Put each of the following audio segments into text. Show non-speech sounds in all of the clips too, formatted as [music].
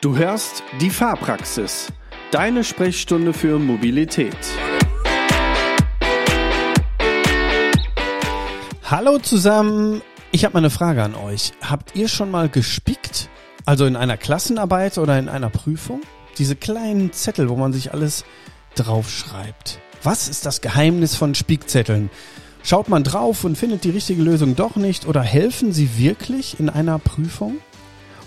Du hörst die Fahrpraxis, deine Sprechstunde für Mobilität. Hallo zusammen, ich habe mal eine Frage an euch. Habt ihr schon mal gespickt? Also in einer Klassenarbeit oder in einer Prüfung? Diese kleinen Zettel, wo man sich alles draufschreibt. Was ist das Geheimnis von Spickzetteln? Schaut man drauf und findet die richtige Lösung doch nicht oder helfen sie wirklich in einer Prüfung?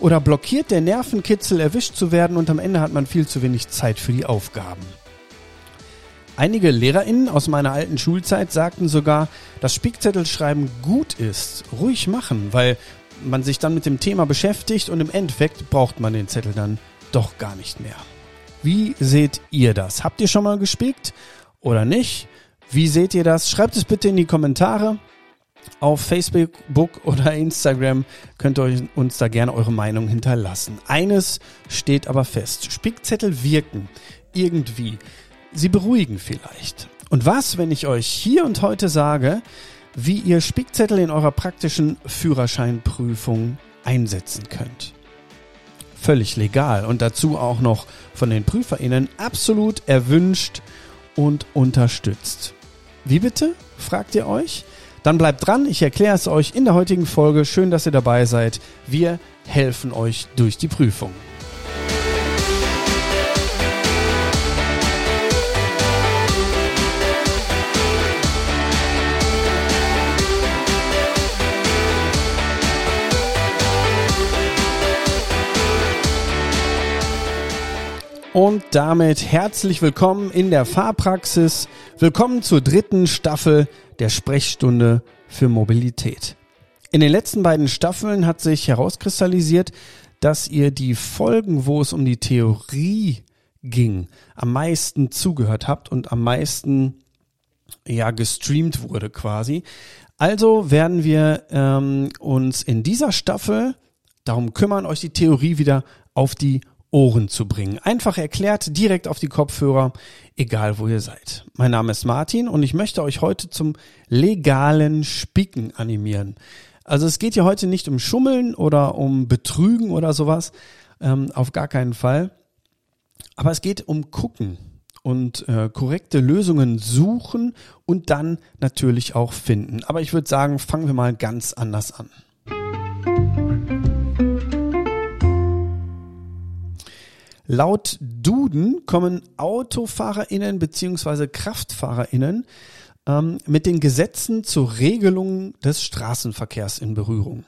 Oder blockiert der Nervenkitzel, erwischt zu werden und am Ende hat man viel zu wenig Zeit für die Aufgaben? Einige LehrerInnen aus meiner alten Schulzeit sagten sogar, dass Spickzettelschreiben gut ist. Ruhig machen, weil man sich dann mit dem Thema beschäftigt und im Endeffekt braucht man den Zettel dann doch gar nicht mehr. Wie seht ihr das? Habt ihr schon mal gespickt oder nicht? Wie seht ihr das? Schreibt es bitte in die Kommentare. Auf Facebook oder Instagram könnt ihr uns da gerne eure Meinung hinterlassen. Eines steht aber fest. Spickzettel wirken. Irgendwie. Sie beruhigen vielleicht. Und was, wenn ich euch hier und heute sage, wie ihr Spickzettel in eurer praktischen Führerscheinprüfung einsetzen könnt? Völlig legal und dazu auch noch von den PrüferInnen absolut erwünscht und unterstützt. Wie bitte? fragt ihr euch? Dann bleibt dran, ich erkläre es euch in der heutigen Folge. Schön, dass ihr dabei seid. Wir helfen euch durch die Prüfung. Und damit herzlich willkommen in der Fahrpraxis. Willkommen zur dritten Staffel der Sprechstunde für Mobilität. In den letzten beiden Staffeln hat sich herauskristallisiert, dass ihr die Folgen, wo es um die Theorie ging, am meisten zugehört habt und am meisten ja gestreamt wurde quasi. Also werden wir ähm, uns in dieser Staffel darum kümmern, euch die Theorie wieder auf die Ohren zu bringen. Einfach erklärt, direkt auf die Kopfhörer, egal wo ihr seid. Mein Name ist Martin und ich möchte euch heute zum legalen Spicken animieren. Also es geht hier heute nicht um Schummeln oder um Betrügen oder sowas, ähm, auf gar keinen Fall. Aber es geht um Gucken und äh, korrekte Lösungen suchen und dann natürlich auch finden. Aber ich würde sagen, fangen wir mal ganz anders an. Laut Duden kommen AutofahrerInnen beziehungsweise KraftfahrerInnen ähm, mit den Gesetzen zur Regelung des Straßenverkehrs in Berührung.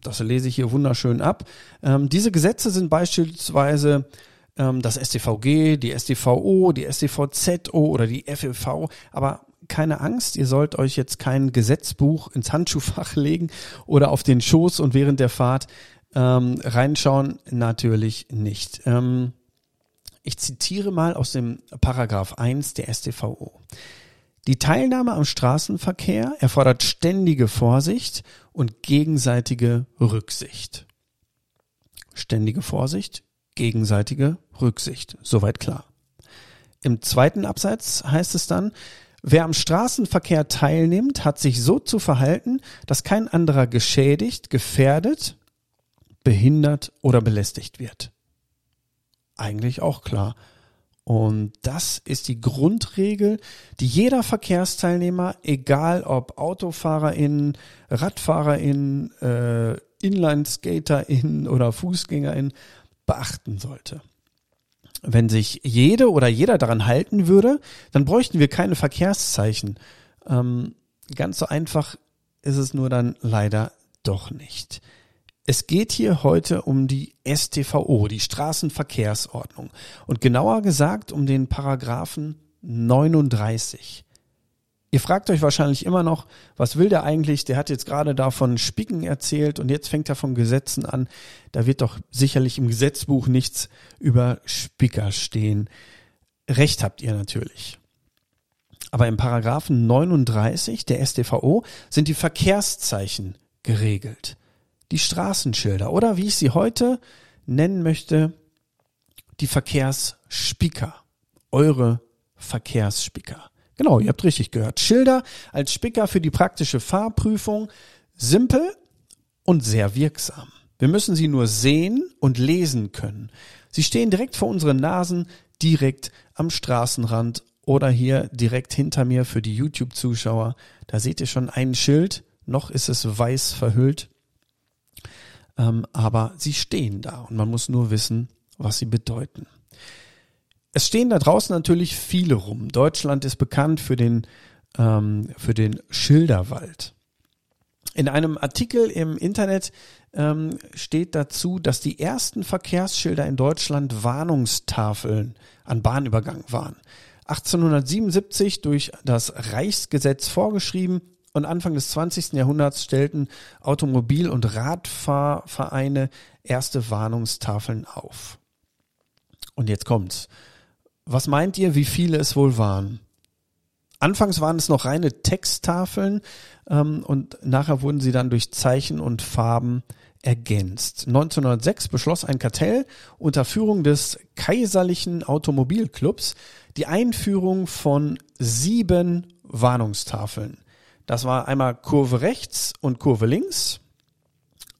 Das lese ich hier wunderschön ab. Ähm, diese Gesetze sind beispielsweise ähm, das StVG, die StVO, die StVZO oder die FEV, aber keine Angst, ihr sollt euch jetzt kein Gesetzbuch ins Handschuhfach [laughs] legen oder auf den Schoß und während der Fahrt ähm, reinschauen. Natürlich nicht. Ähm, ich zitiere mal aus dem Paragraph 1 der StVO. Die Teilnahme am Straßenverkehr erfordert ständige Vorsicht und gegenseitige Rücksicht. Ständige Vorsicht, gegenseitige Rücksicht. Soweit klar. Im zweiten Absatz heißt es dann, wer am Straßenverkehr teilnimmt, hat sich so zu verhalten, dass kein anderer geschädigt, gefährdet, behindert oder belästigt wird eigentlich auch klar. Und das ist die Grundregel, die jeder Verkehrsteilnehmer, egal ob AutofahrerInnen, RadfahrerInnen, äh, InlineskaterInnen oder FußgängerInnen, beachten sollte. Wenn sich jede oder jeder daran halten würde, dann bräuchten wir keine Verkehrszeichen. Ähm, ganz so einfach ist es nur dann leider doch nicht. Es geht hier heute um die STVO, die Straßenverkehrsordnung. Und genauer gesagt um den Paragraphen 39. Ihr fragt euch wahrscheinlich immer noch, was will der eigentlich? Der hat jetzt gerade davon Spicken erzählt und jetzt fängt er von Gesetzen an. Da wird doch sicherlich im Gesetzbuch nichts über Spicker stehen. Recht habt ihr natürlich. Aber im Paragraphen 39 der StVO sind die Verkehrszeichen geregelt die Straßenschilder oder wie ich sie heute nennen möchte, die Verkehrsspicker. Eure Verkehrsspicker. Genau, ihr habt richtig gehört. Schilder als Spicker für die praktische Fahrprüfung. Simpel und sehr wirksam. Wir müssen sie nur sehen und lesen können. Sie stehen direkt vor unseren Nasen, direkt am Straßenrand oder hier direkt hinter mir für die YouTube-Zuschauer. Da seht ihr schon ein Schild, noch ist es weiß verhüllt. Ähm, aber sie stehen da und man muss nur wissen, was sie bedeuten. Es stehen da draußen natürlich viele rum. Deutschland ist bekannt für den, ähm, für den Schilderwald. In einem Artikel im Internet ähm, steht dazu, dass die ersten Verkehrsschilder in Deutschland Warnungstafeln an Bahnübergang waren. 1877 durch das Reichsgesetz vorgeschrieben und Anfang des 20. Jahrhunderts stellten Automobil- und Radfahrvereine erste Warnungstafeln auf. Und jetzt kommt's. Was meint ihr, wie viele es wohl waren? Anfangs waren es noch reine Texttafeln ähm, und nachher wurden sie dann durch Zeichen und Farben ergänzt. 1906 beschloss ein Kartell unter Führung des Kaiserlichen Automobilclubs die Einführung von sieben Warnungstafeln. Das war einmal Kurve rechts und Kurve links.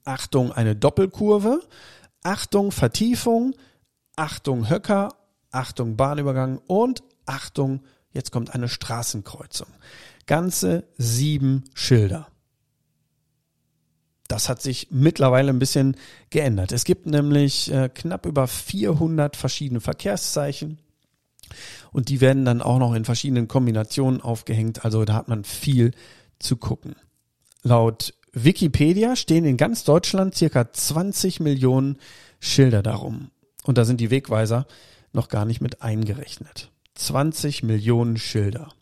Achtung, eine Doppelkurve. Achtung, Vertiefung. Achtung, Höcker. Achtung, Bahnübergang. Und Achtung, jetzt kommt eine Straßenkreuzung. Ganze sieben Schilder. Das hat sich mittlerweile ein bisschen geändert. Es gibt nämlich äh, knapp über 400 verschiedene Verkehrszeichen. Und die werden dann auch noch in verschiedenen Kombinationen aufgehängt. Also da hat man viel zu gucken. Laut Wikipedia stehen in ganz Deutschland circa 20 Millionen Schilder darum. Und da sind die Wegweiser noch gar nicht mit eingerechnet. 20 Millionen Schilder.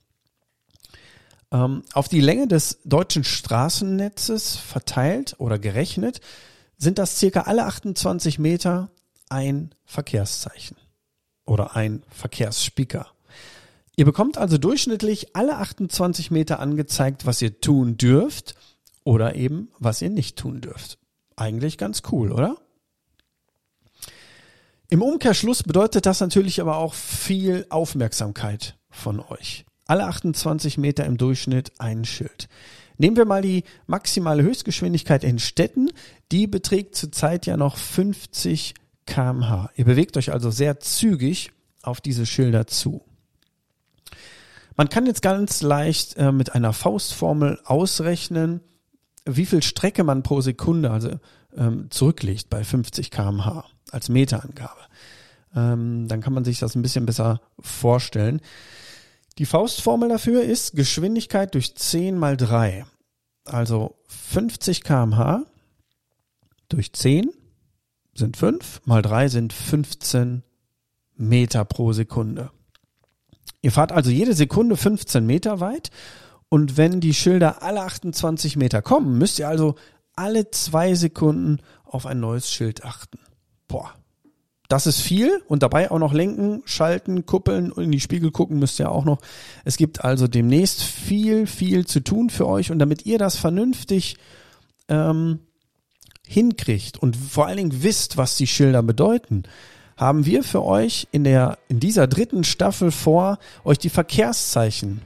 Ähm, auf die Länge des deutschen Straßennetzes verteilt oder gerechnet sind das circa alle 28 Meter ein Verkehrszeichen oder ein Verkehrsspicker. Ihr bekommt also durchschnittlich alle 28 Meter angezeigt, was ihr tun dürft oder eben was ihr nicht tun dürft. Eigentlich ganz cool, oder? Im Umkehrschluss bedeutet das natürlich aber auch viel Aufmerksamkeit von euch. Alle 28 Meter im Durchschnitt ein Schild. Nehmen wir mal die maximale Höchstgeschwindigkeit in Städten. Die beträgt zurzeit ja noch 50 kmh. Ihr bewegt euch also sehr zügig auf diese Schilder zu. Man kann jetzt ganz leicht äh, mit einer Faustformel ausrechnen, wie viel Strecke man pro Sekunde also ähm, zurücklegt bei 50 kmh als Meterangabe. Ähm, dann kann man sich das ein bisschen besser vorstellen. Die Faustformel dafür ist Geschwindigkeit durch 10 mal 3. Also 50 kmh durch 10 sind 5, mal 3 sind 15 Meter pro Sekunde. Ihr fahrt also jede Sekunde 15 Meter weit und wenn die Schilder alle 28 Meter kommen, müsst ihr also alle zwei Sekunden auf ein neues Schild achten. Boah, das ist viel und dabei auch noch lenken, schalten, kuppeln und in die Spiegel gucken müsst ihr auch noch. Es gibt also demnächst viel, viel zu tun für euch und damit ihr das vernünftig ähm, hinkriegt und vor allen Dingen wisst, was die Schilder bedeuten, haben wir für euch in der, in dieser dritten Staffel vor, euch die Verkehrszeichen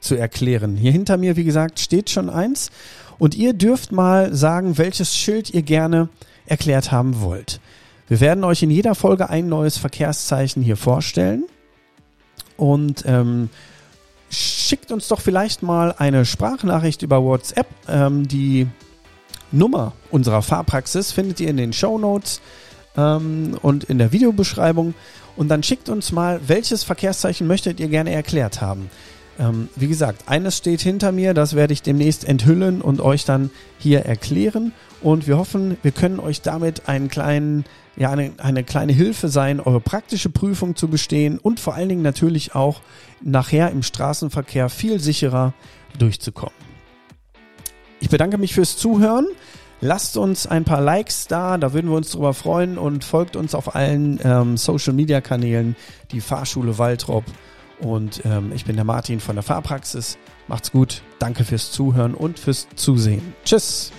zu erklären. Hier hinter mir, wie gesagt, steht schon eins und ihr dürft mal sagen, welches Schild ihr gerne erklärt haben wollt. Wir werden euch in jeder Folge ein neues Verkehrszeichen hier vorstellen und ähm, schickt uns doch vielleicht mal eine Sprachnachricht über WhatsApp. Ähm, die Nummer unserer Fahrpraxis findet ihr in den Show Notes ähm, und in der Videobeschreibung. Und dann schickt uns mal, welches Verkehrszeichen möchtet ihr gerne erklärt haben. Ähm, wie gesagt, eines steht hinter mir, das werde ich demnächst enthüllen und euch dann hier erklären. Und wir hoffen, wir können euch damit einen kleinen, ja, eine, eine kleine Hilfe sein, eure praktische Prüfung zu bestehen und vor allen Dingen natürlich auch nachher im Straßenverkehr viel sicherer durchzukommen. Ich bedanke mich fürs Zuhören. Lasst uns ein paar Likes da, da würden wir uns drüber freuen und folgt uns auf allen ähm, Social Media Kanälen, die Fahrschule Waltrop. Und ähm, ich bin der Martin von der Fahrpraxis. Macht's gut, danke fürs Zuhören und fürs Zusehen. Tschüss!